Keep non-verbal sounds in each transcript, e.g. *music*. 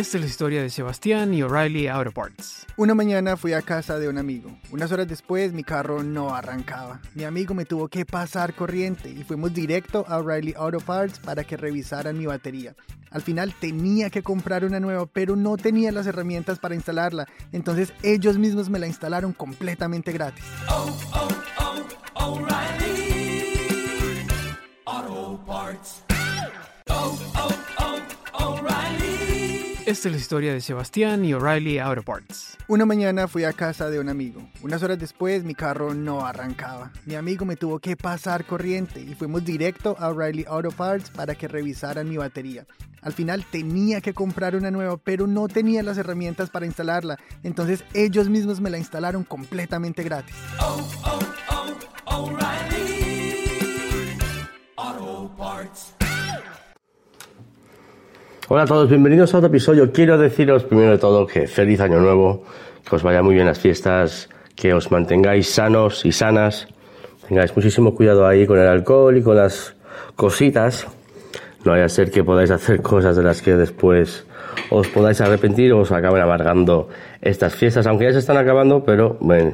Esta es la historia de Sebastián y O'Reilly Auto Parts. Una mañana fui a casa de un amigo. Unas horas después mi carro no arrancaba. Mi amigo me tuvo que pasar corriente y fuimos directo a O'Reilly Auto Parts para que revisaran mi batería. Al final tenía que comprar una nueva, pero no tenía las herramientas para instalarla. Entonces ellos mismos me la instalaron completamente gratis. Esta es la historia de Sebastián y O'Reilly Auto Parts. Una mañana fui a casa de un amigo. Unas horas después mi carro no arrancaba. Mi amigo me tuvo que pasar corriente y fuimos directo a O'Reilly Auto Parts para que revisaran mi batería. Al final tenía que comprar una nueva, pero no tenía las herramientas para instalarla. Entonces ellos mismos me la instalaron completamente gratis. Hola a todos, bienvenidos a otro episodio. Quiero deciros primero de todo que feliz año nuevo, que os vaya muy bien las fiestas, que os mantengáis sanos y sanas, tengáis muchísimo cuidado ahí con el alcohol y con las cositas. No vaya a ser que podáis hacer *laughs* cosas de las que después os podáis arrepentir o os acaben amargando estas fiestas, aunque ya se están acabando, pero bueno,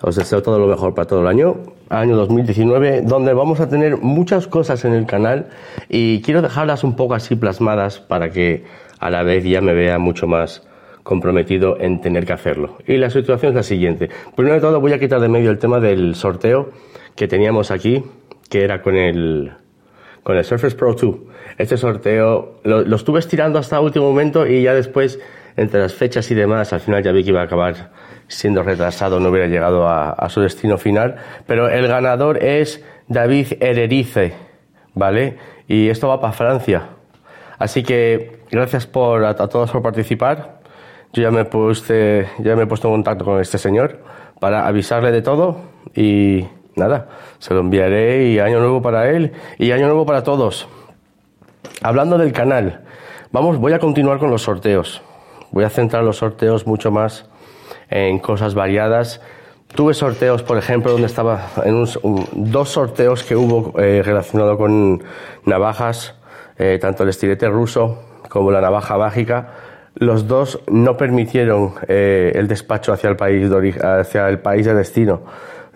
os deseo todo lo mejor para todo el año, año 2019, donde vamos a tener muchas cosas en el canal y quiero dejarlas un poco así plasmadas para que a la vez ya me vea mucho más comprometido en tener que hacerlo. Y la situación es la siguiente. Primero de todo voy a quitar de medio el tema del sorteo que teníamos aquí, que era con el, con el Surface Pro 2. Este sorteo lo, lo estuve estirando hasta el último momento y ya después, entre las fechas y demás, al final ya vi que iba a acabar siendo retrasado, no hubiera llegado a, su destino final. Pero el ganador es David Hererice, ¿vale? Y esto va para Francia. Así que gracias por, a, a todos por participar. Yo ya me, puse, ya me he puesto en contacto con este señor para avisarle de todo y nada, se lo enviaré y año nuevo para él y año nuevo para todos. Hablando del canal, vamos, voy a continuar con los sorteos. Voy a centrar los sorteos mucho más en cosas variadas. Tuve sorteos, por ejemplo, donde estaba en un, dos sorteos que hubo eh, relacionado con navajas, eh, tanto el estilete ruso como la navaja mágica. Los dos no permitieron eh, el despacho hacia el país de hacia el país de destino.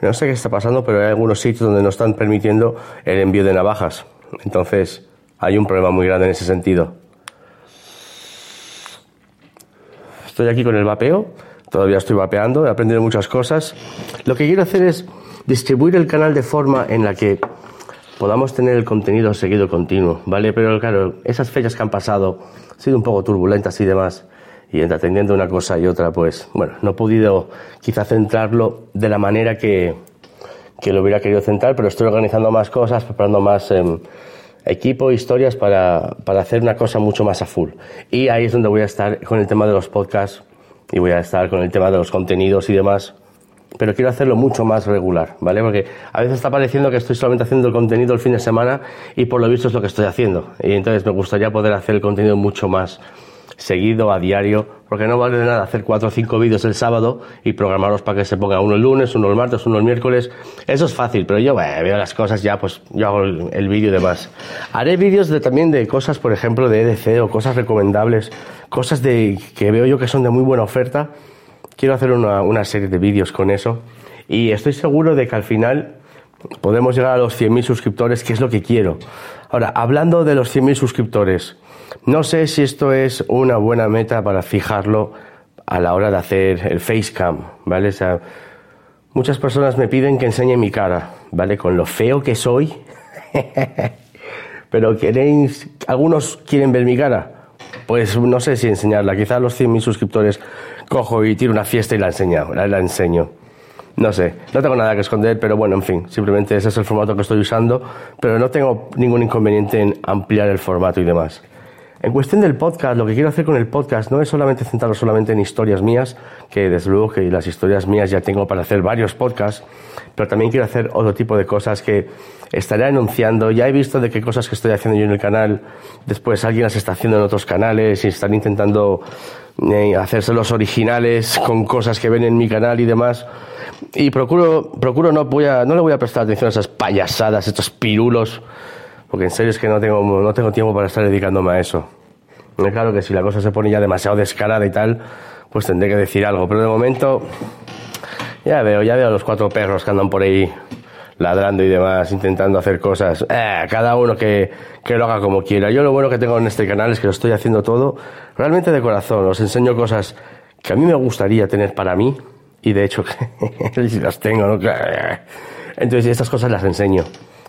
No sé qué está pasando, pero hay algunos sitios donde no están permitiendo el envío de navajas. Entonces, hay un problema muy grande en ese sentido. Estoy aquí con el vapeo, todavía estoy vapeando, he aprendido muchas cosas. Lo que quiero hacer es distribuir el canal de forma en la que podamos tener el contenido seguido continuo, ¿vale? Pero claro, esas fechas que han pasado han sido un poco turbulentas y demás, y entre atendiendo una cosa y otra, pues bueno, no he podido quizá centrarlo de la manera que, que lo hubiera querido centrar, pero estoy organizando más cosas, preparando más em, equipo, historias para, para hacer una cosa mucho más a full. Y ahí es donde voy a estar con el tema de los podcasts y voy a estar con el tema de los contenidos y demás pero quiero hacerlo mucho más regular, ¿vale? Porque a veces está pareciendo que estoy solamente haciendo el contenido el fin de semana y por lo visto es lo que estoy haciendo. Y entonces me gustaría poder hacer el contenido mucho más seguido, a diario, porque no vale de nada hacer cuatro o cinco vídeos el sábado y programarlos para que se ponga uno el lunes, uno el martes, uno el miércoles. Eso es fácil, pero yo veo las cosas ya, pues yo hago el, vídeo y demás. Haré vídeos de, también de cosas, por ejemplo, de EDC o cosas recomendables, cosas de, que veo yo que son de muy buena oferta. Quiero hacer una, una serie de vídeos con eso y estoy seguro de que al final podemos llegar a los 100.000 suscriptores, que es lo que quiero. Ahora, hablando de los 100.000 suscriptores, no sé si esto es una buena meta para fijarlo a la hora de hacer el facecam, ¿vale? O sea, muchas personas me piden que enseñe mi cara, ¿vale? Con lo feo que soy. *laughs* Pero queréis, algunos quieren ver mi cara. Pues no sé si enseñarla. Quizás los 100.000 suscriptores cojo y tiro una fiesta y la enseño, la enseño. No sé, no tengo nada que esconder, pero bueno, en fin, simplemente ese es el formato que estoy usando, pero no tengo ningún inconveniente en ampliar el formato y demás. En cuestión del podcast, lo que quiero hacer con el podcast no es solamente centrarlo solamente en historias mías, que desde luego que las historias mías ya tengo para hacer varios podcasts, pero también quiero hacer otro tipo de cosas que estaré anunciando. Ya he visto de qué cosas que estoy haciendo yo en el canal, después alguien las está haciendo en otros canales y están intentando eh, hacerse los originales con cosas que ven en mi canal y demás. Y procuro, procuro no, voy a, no le voy a prestar atención a esas payasadas, estos pirulos porque en serio es que no tengo, no tengo tiempo para estar dedicándome a eso. Claro que si la cosa se pone ya demasiado descarada y tal, pues tendré que decir algo, pero de momento ya veo, ya veo a los cuatro perros que andan por ahí ladrando y demás, intentando hacer cosas. Eh, cada uno que, que, lo haga como quiera. Yo lo bueno que tengo en este canal es que lo estoy haciendo todo realmente de corazón. Os enseño cosas que a mí me gustaría tener para mí y de hecho *laughs* las tengo. ¿no? Entonces estas cosas las enseño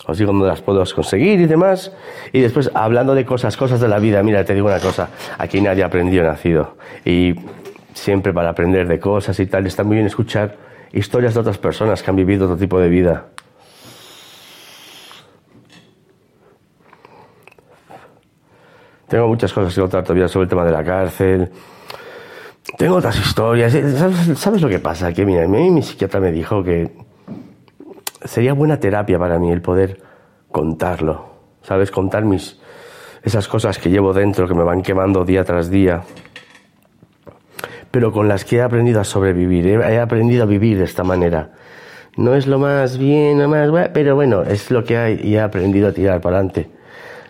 os digo dónde las puedo conseguir y demás. Y después, hablando de cosas, cosas de la vida, mira, te digo una cosa, aquí nadie ha aprendido nacido. Y siempre para aprender de cosas y tal, está muy bien escuchar historias de otras personas que han vivido otro tipo de vida. Tengo muchas cosas que contar todavía sobre el tema de la cárcel. Tengo otras historias. ¿Sabes, lo que pasa? Que mira, mi psiquiatra me dijo que sería buena terapia para mí el poder contarlo, ¿sabes? Contar mis esas cosas que llevo dentro que me van quemando día tras día, pero con las que he aprendido a sobrevivir, he, aprendido a vivir de esta manera. No es lo más bien, lo más pero bueno, es lo que hay y he aprendido a tirar para adelante.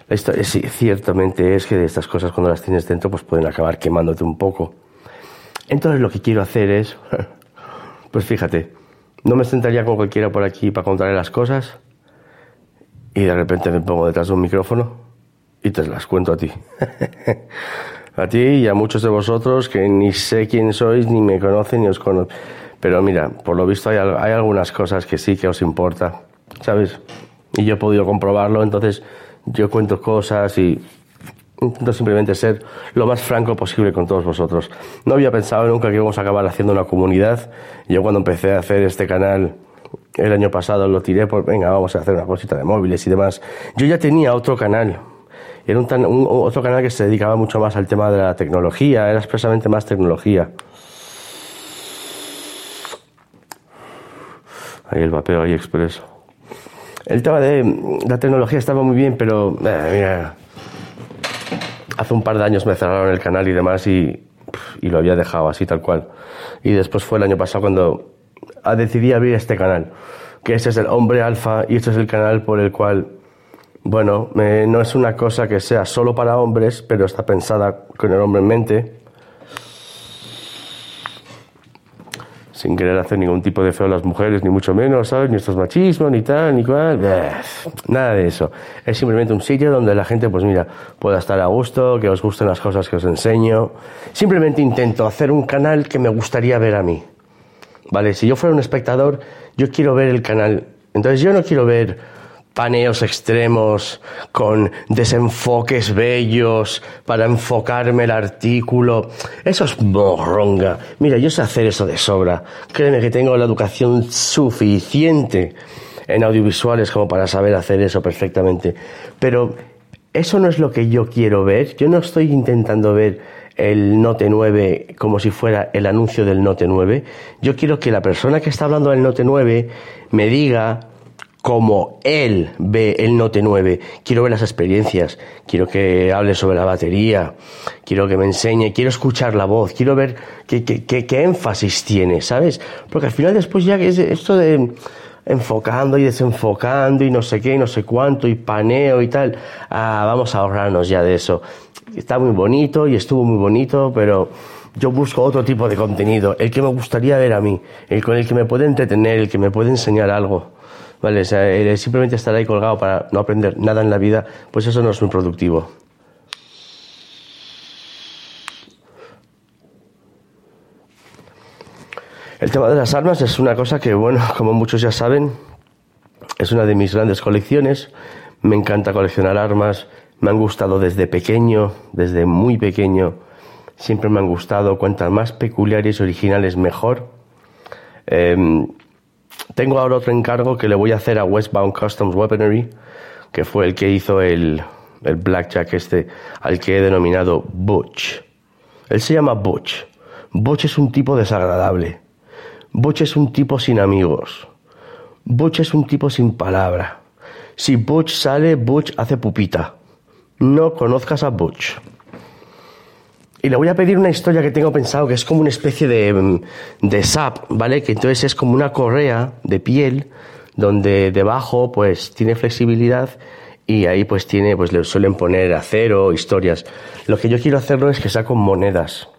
Esto es, ciertamente es que estas cosas cuando las tienes dentro pues pueden acabar quemándote un poco. Entonces lo que quiero hacer es, *laughs* pues fíjate, no me sentaría con cualquiera por aquí para contarle las cosas y de repente me pongo detrás de un micrófono y te las cuento a ti. *laughs* a ti y a muchos de vosotros que ni sé quién sois, ni me conocen, ni os conocen. Pero mira, por lo visto hay, hay algunas cosas que sí que os importa, ¿sabes? Y yo he podido comprobarlo, entonces yo cuento cosas y intento simplemente ser lo más franco posible con todos vosotros. No había pensado nunca que íbamos a acabar haciendo una comunidad. Yo cuando empecé a hacer este canal el año pasado lo tiré por, venga, vamos a hacer una cosita de móviles y demás. Yo ya tenía otro canal. Era un, otro canal que se dedicaba mucho más al tema de la tecnología, era expresamente más tecnología. Ahí el vapeo, ahí expreso. El tema de la tecnología estaba muy bien, pero eh, hace un par de años me cerraron el canal y demás y, lo había dejado así tal cual. Y después fue el año pasado cuando decidí abrir este canal, que este es el Hombre Alfa y este es el canal por el cual, bueno, no es una cosa que sea solo para hombres, pero está pensada con el hombre en mente sin querer hacer ningún tipo de feo a las mujeres, ni mucho menos, ¿sabes? Ni estos machismos, ni tal, ni cual. Nada de eso. Es simplemente un sitio donde la gente, pues mira, pueda estar a gusto, que os gusten las cosas que os enseño. Simplemente intento hacer un canal que me gustaría ver a mí. ¿Vale? Si yo fuera un espectador, yo quiero ver el canal. Entonces yo no quiero ver paneos extremos, con desenfoques bellos para enfocarme el artículo. Eso es morronga. Mira, yo sé hacer eso de sobra. Créeme que tengo la educación suficiente en audiovisuales como para saber hacer eso perfectamente. Pero eso no es lo que yo quiero ver. Yo no estoy intentando ver el Note 9 como si fuera el anuncio del Note 9. Yo quiero que la persona que está hablando del Note 9 me diga cómo él ve el Note 9. Quiero ver las experiencias, quiero que hable sobre la batería, quiero que me enseñe, quiero escuchar la voz, quiero ver qué, qué, qué, qué énfasis tiene, ¿sabes? Porque al final después ya es esto de enfocando y desenfocando y no sé qué no sé cuánto y paneo y tal, ah, vamos a ahorrarnos ya de eso. Está muy bonito y estuvo muy bonito, pero yo busco otro tipo de contenido, el que me gustaría ver a mí, el con el que me puede entretener, el que me puede enseñar algo. Vale, o sea, el simplemente estar ahí colgado para no aprender nada en la vida, pues eso no es muy productivo. El tema de las armas es una cosa que, bueno, *laughs* como muchos ya saben, es una de mis grandes colecciones. Me encanta coleccionar armas, me han gustado desde pequeño, desde muy pequeño. Siempre me han gustado, cuantas más peculiares y originales mejor. Em, tengo ahora otro encargo que le voy a hacer a Westbound Customs Weaponry, que fue el que hizo el, el Blackjack este, al que he denominado Butch. Él se llama Butch. Butch es un tipo desagradable. Butch es un tipo sin amigos. Butch es un tipo sin palabra. Si Butch sale, Butch hace pupita. No conozcas a Butch. Y le voy a pedir una historia que tengo pensado, que es como una especie de, de sap, ¿vale? Que entonces es como una correa de piel, donde debajo pues tiene flexibilidad y ahí pues tiene, pues le suelen poner acero, historias. Lo que yo quiero hacerlo es que sea con monedas.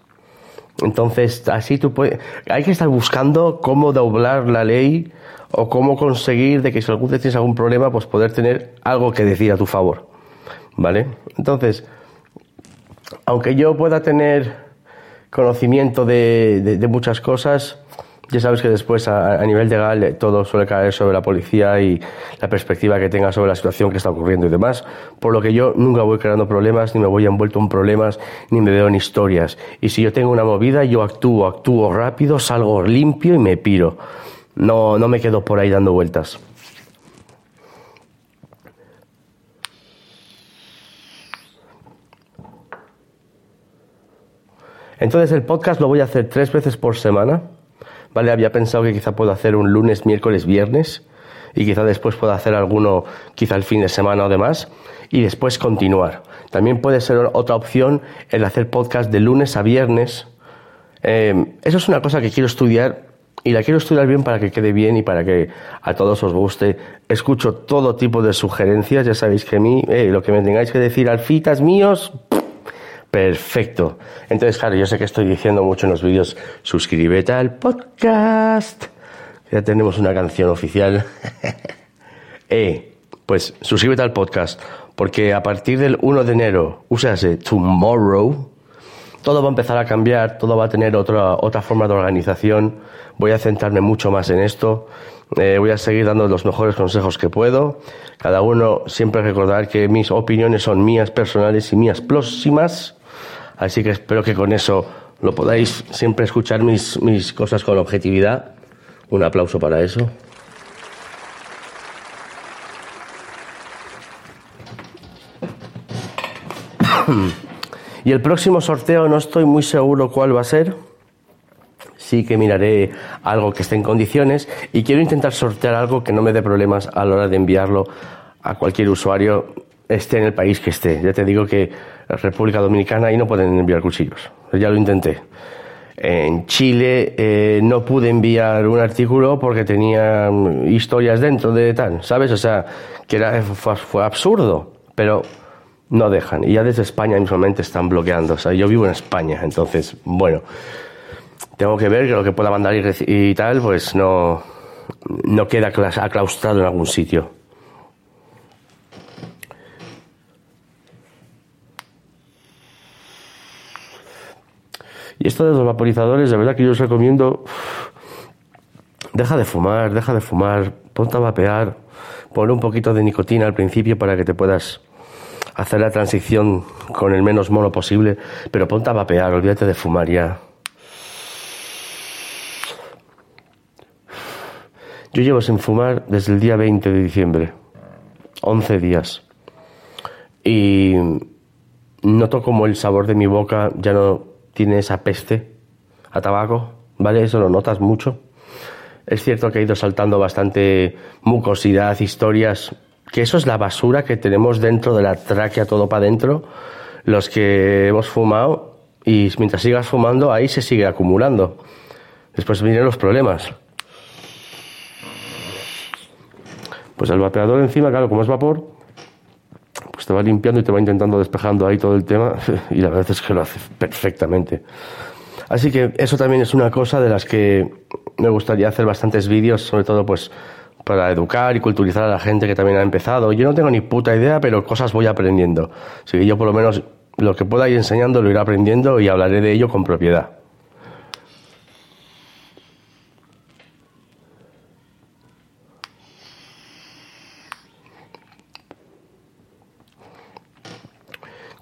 Entonces, así tú puedes. Hay que estar buscando cómo doblar la ley o cómo conseguir de que si algún día tienes algún problema, pues poder tener algo que decir a tu favor. ¿Vale? Entonces, aunque yo pueda tener conocimiento de, muchas cosas, ya sabes que después a, a, nivel legal todo suele caer sobre la policía y la perspectiva que tenga sobre la situación que está ocurriendo y demás, por lo que yo nunca voy creando problemas, ni me voy envuelto en problemas, ni me veo en historias. Y si yo tengo una movida, yo actúo, actúo rápido, salgo limpio y me piro. No, no me quedo por ahí dando vueltas. Entonces el podcast lo voy a hacer tres veces por semana ¿vale? Había pensado que quizá puedo hacer un lunes, miércoles, viernes y quizá después pueda hacer alguno, quizá el fin de semana o demás, y después continuar. También puede ser otra opción el hacer podcast de lunes a viernes. Eh, eso es una cosa que quiero estudiar y la quiero estudiar bien para que quede bien y para que a todos os guste. Escucho todo tipo de sugerencias, ya sabéis que a mí, eh, lo que me tengáis que decir, alfitas míos, Perfecto. Entonces, claro, yo sé que estoy diciendo mucho en los vídeos, suscríbete al podcast. Ya tenemos una canción oficial. *laughs* eh, pues suscríbete al podcast, porque a partir del 1 de enero, úsase tomorrow, todo va a empezar a cambiar, todo va a tener otra, otra forma de organización. Voy a centrarme mucho más en esto. Eh, voy a seguir dando los mejores consejos que puedo. Cada uno siempre recordar que mis opiniones son mías personales y mías próximas. Así que espero que con eso lo podáis siempre escuchar mis, mis cosas con objetividad. Un aplauso para eso. Y el próximo sorteo no estoy muy seguro cuál va a ser. Sí que miraré algo que esté en condiciones y quiero intentar sortear algo que no me dé problemas a la hora de enviarlo a cualquier usuario, esté en el país que esté. Ya te digo que República Dominicana ahí no pueden enviar cuchillos. Ya lo intenté. En Chile eh, no pude enviar un artículo porque tenía mm, historias dentro de tal, ¿sabes? O sea, que era, fue, absurdo, pero no dejan. Y ya desde España mismamente están bloqueando. O sea, yo vivo en España, entonces, bueno, tengo que ver que lo que pueda mandar y, y tal, pues no, no queda aclaustrado en algún sitio. Y esto de los vaporizadores, de verdad que yo os recomiendo, deja de fumar, deja de fumar, ponte a vapear, pon un poquito de nicotina al principio para que te puedas hacer la transición con el menos mono posible, pero ponte a vapear, olvídate de fumar ya. Yo llevo sin fumar desde el día 20 de diciembre, 11 días. Y noto como el sabor de mi boca ya no tiene esa peste a tabaco, ¿vale? Eso lo notas mucho. Es cierto que he ido saltando bastante mucosidad, historias, que eso es la basura que tenemos dentro de la tráquea, todo para adentro, los que hemos fumado, y mientras sigas fumando, ahí se sigue acumulando. Después vienen los problemas. Pues el vapeador encima, claro, como es vapor, pues te va limpiando y te va intentando despejando ahí todo el tema *laughs* y la verdad es que lo hace perfectamente. Así que eso también es una cosa de las que me gustaría hacer bastantes vídeos, sobre todo pues para educar y culturizar a la gente que también ha empezado. Yo no tengo ni puta idea, pero cosas voy aprendiendo. Así que yo por lo menos lo que pueda ir enseñando lo iré aprendiendo y hablaré de ello con propiedad.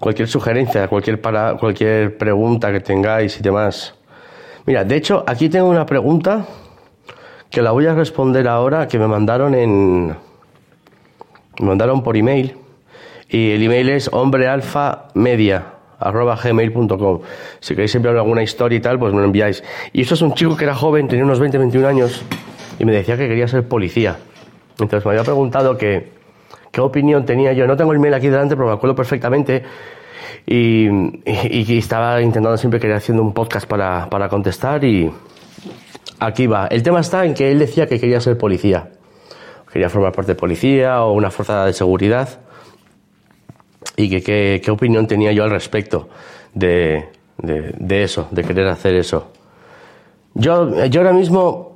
Cualquier sugerencia, cualquier, para, cualquier pregunta que tengáis y demás. Mira, de hecho, aquí tengo una pregunta que la voy a responder ahora, que me mandaron en. Me mandaron por email. Y el email es hombrealfamedia.gmail.com. Si queréis enviar alguna historia y tal, pues me lo enviáis. Y esto es un chico que era joven, tenía unos 20, 21 años, y me decía que quería ser policía. Entonces me había preguntado que qué opinión tenía yo. No tengo el mail aquí delante, pero me acuerdo perfectamente. Y, estaba intentando siempre querer haciendo un podcast para, para contestar y aquí va. El tema está en que él decía que quería ser policía. Quería formar parte de policía o una fuerza de seguridad. Y que qué opinión tenía yo al respecto de, de, de, eso, de querer hacer eso. Yo, yo ahora mismo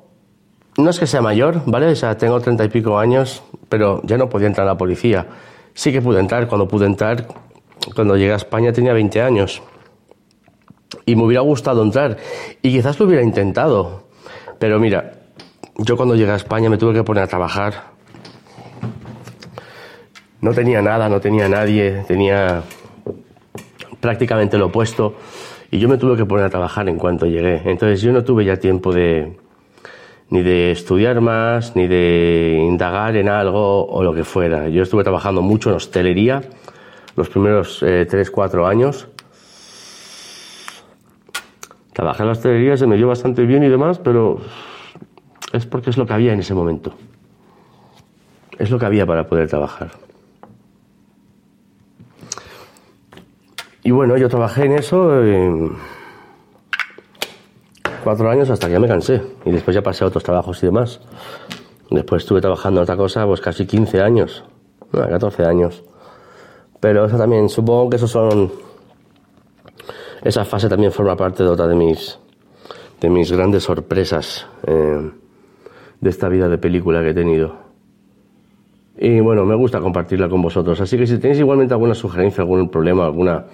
no es que sea mayor, ¿vale? O sea, tengo treinta y pico años, pero ya no podía entrar a la policía. Sí que pude entrar, cuando pude entrar, cuando llegué a España tenía 20 años. Y me hubiera gustado entrar. Y quizás lo hubiera intentado. Pero mira, yo cuando llegué a España me tuve que poner a trabajar. No tenía nada, no tenía nadie, tenía prácticamente lo opuesto. Y yo me tuve que poner a trabajar en cuanto llegué. Entonces yo no tuve ya tiempo de, ni de estudiar más, ni de indagar en algo o lo que fuera. Yo estuve trabajando mucho en hostelería los primeros eh, 3, 4 años. Trabajé en la hostelería, se me dio bastante bien y demás, pero es porque es lo que había en ese momento. Es lo que había para poder trabajar. Y bueno, yo trabajé en eso. Cuatro años hasta que ya me cansé y después ya pasé a otros trabajos y demás. Después estuve trabajando en otra cosa pues casi 15 años, no, 14 años. Pero eso también, supongo que eso son... Esa fase también forma parte de otra de mis, de mis grandes sorpresas eh, de esta vida de película que he tenido. Y bueno, me gusta compartirla con vosotros. Así que si tenéis igualmente alguna sugerencia, algún problema, alguna,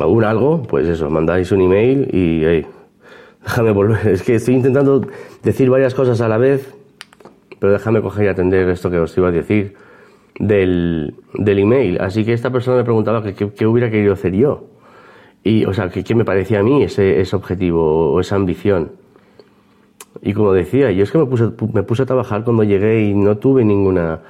algún algo, pues eso, mandáis un email y hey, Déjame volver. *laughs* Es que estoy intentando decir varias cosas a la vez, pero déjame coger y atender esto que os iba a decir del, del email. Así que esta persona me preguntaba qué hubiera querido hacer yo. Y, o sea, qué me parecía a mí ese, ese objetivo o esa ambición. Y como decía, yo es que me puse, me puse a trabajar cuando llegué y no tuve ninguna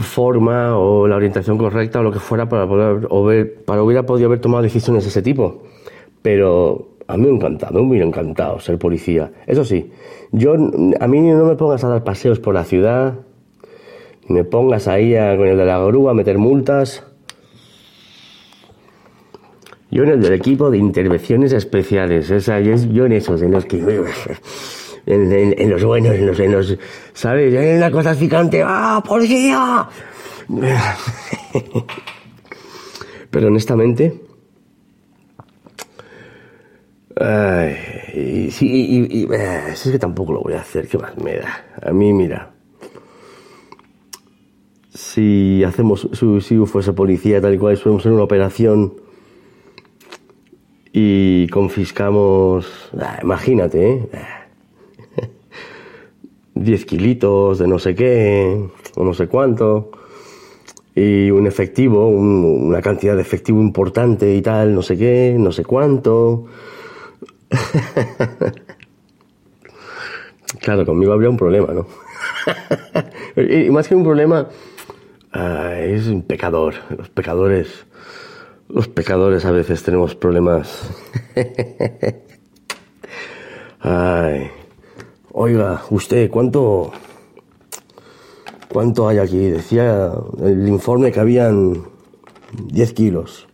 forma o la orientación correcta o lo que fuera para poder, o ver, para hubiera podido haber tomado decisiones de ese tipo. Pero a mí me encanta, me hubiera encantado ser policía. Eso sí, yo a mí no me pongas a dar paseos por la ciudad, me pongas ahí a, con el de la grúa a meter multas. Yo en el del equipo de intervenciones especiales, esa, yo en esos, en los que... En, los buenos, en los, en los... ¿Sabes? En la cosa picante, ¡ah, policía! *laughs* Pero honestamente, Ay, sí, y, eh, es que tampoco lo voy a hacer, ¿qué más me da? A mí, mira, si hacemos, si, fuese policía tal y cual, podemos hacer una operación y confiscamos, ah, imagínate, ¿eh? *laughs* 10 kilitos de no sé qué, o no sé cuánto, y un efectivo, una cantidad de efectivo importante y tal, no sé qué, no sé cuánto *laughs* claro, conmigo habría un problema, ¿no? *laughs* y más que un problema, Ah, es un pecador. Los pecadores. Los pecadores a veces tenemos problemas. *laughs* Ay. Oiga, usted, ¿cuánto. ¿Cuánto hay aquí? Decía el informe que habían 10 kilos.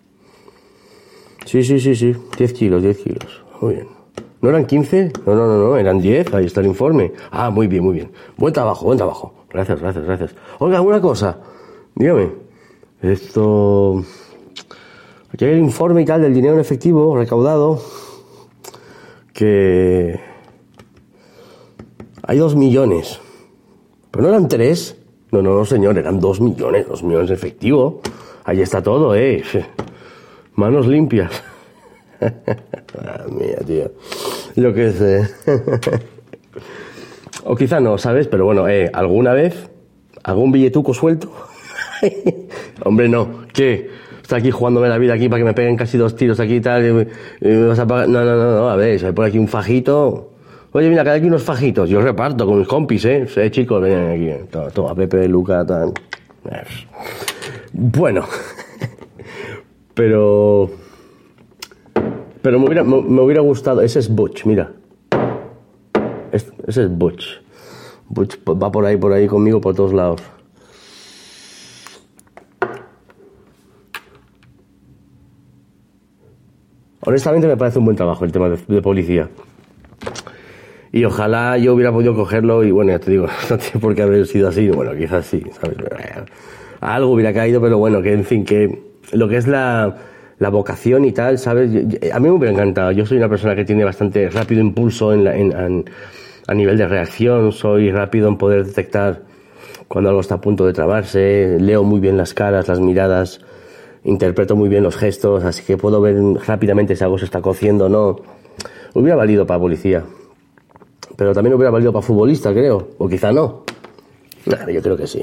Sí, sí, sí, sí. 10 kilos, 10 kilos. Muy bien. ¿No eran 15? No, no, no, no, eran 10. Ahí está el informe. Ah, muy bien, muy bien. Buen trabajo, buen trabajo. Gracias, gracias, gracias. Oiga, una cosa. Dígame. Esto. Aquí hay el informe y tal del dinero en efectivo recaudado. Que. Hay dos millones. Pero no eran tres. No, no, no, señor, eran dos millones, dos millones en efectivo. Ahí está todo, eh. *laughs* Manos limpias. Ah, mía, tío. Yo qué sé. o quizá no, ¿sabes? Pero bueno, eh, ¿alguna vez? ¿Algún billetuco suelto? *laughs* Hombre, no. ¿Qué? Está aquí jugándome la vida aquí para que me peguen casi dos tiros aquí y tal. Y me, vas a pagar. No, no, no, no. A ver, si hay por aquí un fajito. Oye, mira, hay aquí unos fajitos. Yo reparto con mis compis, ¿eh? Sí, chicos, ven aquí. Toma, toma Pepe, Luca, tal. Bueno. *laughs* Pero. Pero me hubiera, me, hubiera gustado. Ese es Butch, mira. Es- ese es Butch. Butch va por ahí, por ahí conmigo, por todos lados. Honestamente me parece un buen trabajo el tema de, de policía. Y ojalá yo hubiera podido cogerlo y bueno, ya te digo, *laughs* no tiene por qué haber sido así. Bueno, quizás sí, ¿sabes? Algo hubiera caído, pero bueno, que en fin, que lo que es la, la vocación y tal, ¿sabes? A mí me hubiera encantado. Yo soy una persona que tiene bastante rápido impulso en la- a nivel de reacción, soy rápido en poder detectar cuando algo está a punto de trabarse, leo muy bien las caras, las miradas, interpreto muy bien los gestos, así que puedo ver rápidamente si algo se está cociendo o no. Hubiera valido para policía, pero también hubiera valido para futbolista, creo, o quizá no. Nah, yo creo que sí.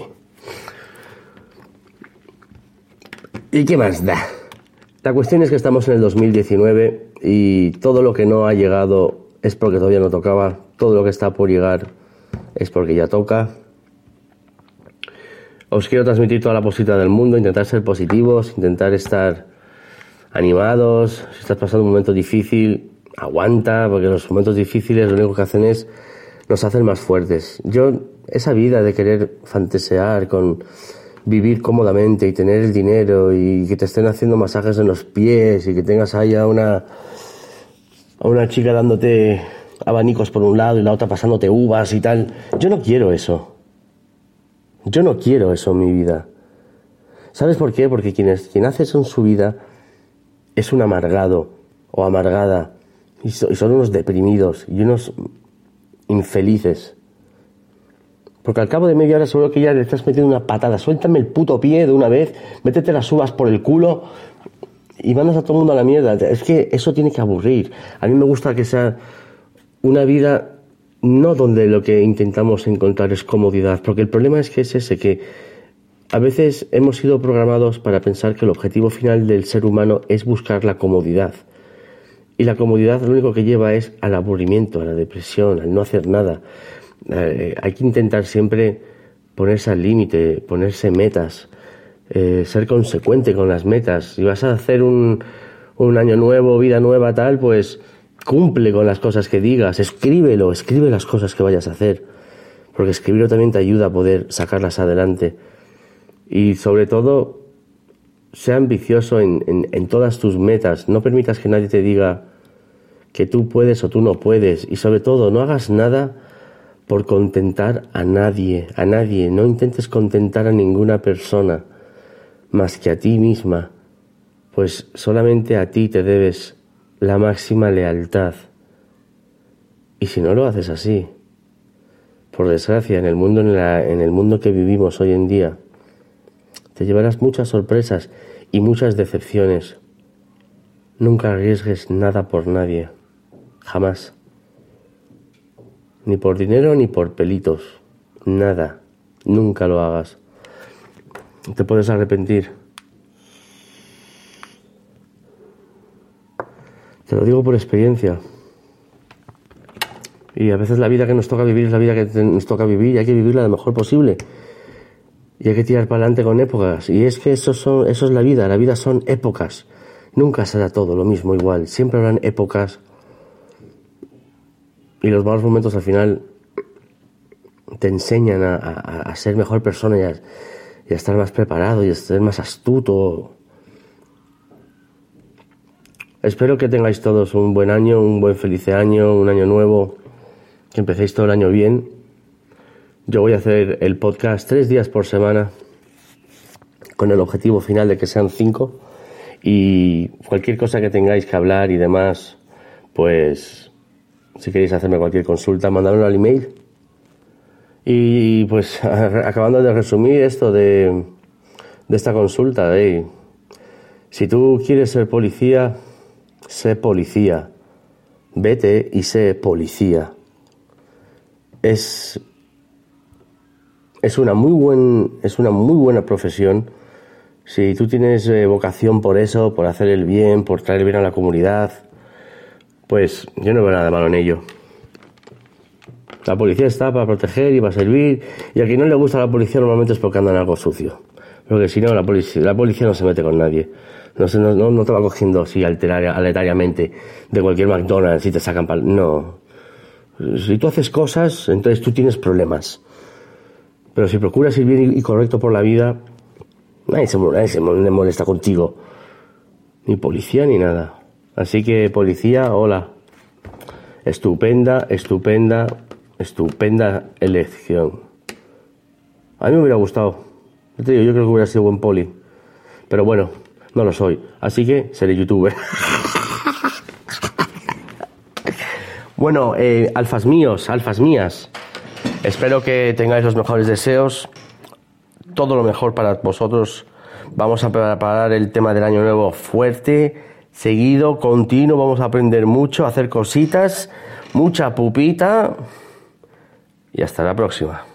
¿Y qué más da? La cuestión es que estamos en el 2019 y todo lo que no ha llegado es porque todavía no tocaba, todo lo que está por llegar es porque ya toca. Os quiero transmitir toda la positividad del mundo, intentar ser positivos, intentar estar animados. Si estás pasando un momento difícil, aguanta, porque los momentos difíciles lo único que hacen es nos hacen más fuertes. Yo, esa vida de querer fantasear con vivir cómodamente y tener el dinero y que te estén haciendo masajes en los pies y que tengas ahí a una, a una chica dándote abanicos por un lado y la otra pasándote uvas y tal. Yo no quiero eso. Yo no quiero eso en mi vida. ¿Sabes por qué? Porque quien, es- quien hace eso en su vida es un amargado o amargada y son unos deprimidos y unos infelices. Porque al cabo de media hora seguro que ya le estás metiendo una patada. Suéltame el puto pie de una vez, métete las uvas por el culo y mandas a todo el mundo a la mierda. Es que eso tiene que aburrir. A mí me gusta que sea una vida no donde lo que intentamos encontrar es comodidad, porque el problema es que es ese, que a veces hemos sido programados para pensar que el objetivo final del ser humano es buscar la comodidad. Y la comodidad lo único que lleva es al aburrimiento, a la depresión, al no hacer nada. Eh, hay que intentar siempre ponerse al límite, ponerse metas, eh, ser consecuente con las metas. Si vas a hacer un, año nuevo, vida nueva, tal, pues cumple con las cosas que digas, escríbelo, escribe las cosas que vayas a hacer, porque escribirlo también te ayuda a poder sacarlas adelante. Y sobre todo, sea ambicioso en todas tus metas, no permitas que nadie te diga que tú puedes o tú no puedes, y sobre todo, no hagas nada por contentar a nadie, a nadie, no intentes contentar a ninguna persona más que a ti misma, pues solamente a ti te debes la máxima lealtad. Y si no lo haces así, por desgracia, en el mundo en, la- en el mundo que vivimos hoy en día, te llevarás muchas sorpresas y muchas decepciones. Nunca arriesgues nada por nadie, jamás. Ni por dinero ni por pelitos, nada, nunca lo hagas. Te puedes arrepentir. Te lo digo por experiencia. Y a veces la vida que nos toca vivir es la vida que nos toca vivir y hay que vivirla lo mejor posible. Y hay que tirar para adelante con épocas. Y es que eso, son, eso es la vida. La vida son épocas. Nunca será todo lo mismo igual. Siempre habrán épocas. Y los malos momentos al final te enseñan a, ser mejor persona y a, y a, estar más preparado y a ser más astuto. Espero que tengáis todos un buen año, un buen feliz año, un año nuevo, que empecéis todo el año bien. Yo voy a hacer el podcast tres días por semana con el objetivo final de que sean cinco y cualquier cosa que tengáis que hablar y demás, pues si queréis hacerme cualquier consulta, mandadme al email. Y pues *laughs* acabando de resumir esto de, de esta consulta, de, si tú quieres ser policía, sé policía. Vete y sé policía. Es, es, una, muy buen, es una muy buena profesión si tú tienes eh, vocación por eso, por hacer el bien, por traer bien a la comunidad, pues yo no veo nada malo en ello. La policía está para proteger y para servir, y a quien no le gusta la policía normalmente es porque en algo sucio. Porque si no, la policía, la policía no se mete con nadie. No, no, no te va cogiendo así aleatoriamente de cualquier McDonald's y te sacan pal... No. Si tú haces cosas, entonces tú tienes problemas. Pero si procuras ir bien y correcto por la vida, Nadie se, molesta contigo. Ni policía ni nada. Así que policía, hola. Estupenda, estupenda, estupenda elección. A mí me hubiera gustado. Yo, creo que hubiera sido buen poli. Pero bueno, no lo soy. Así que seré youtuber. *laughs* bueno, eh, alfas míos, alfas mías. Espero que tengáis los mejores deseos todo lo mejor para vosotros. Vamos a preparar el tema del año nuevo fuerte, seguido, continuo. Vamos a aprender mucho, a hacer cositas, mucha pupita. Y hasta la próxima.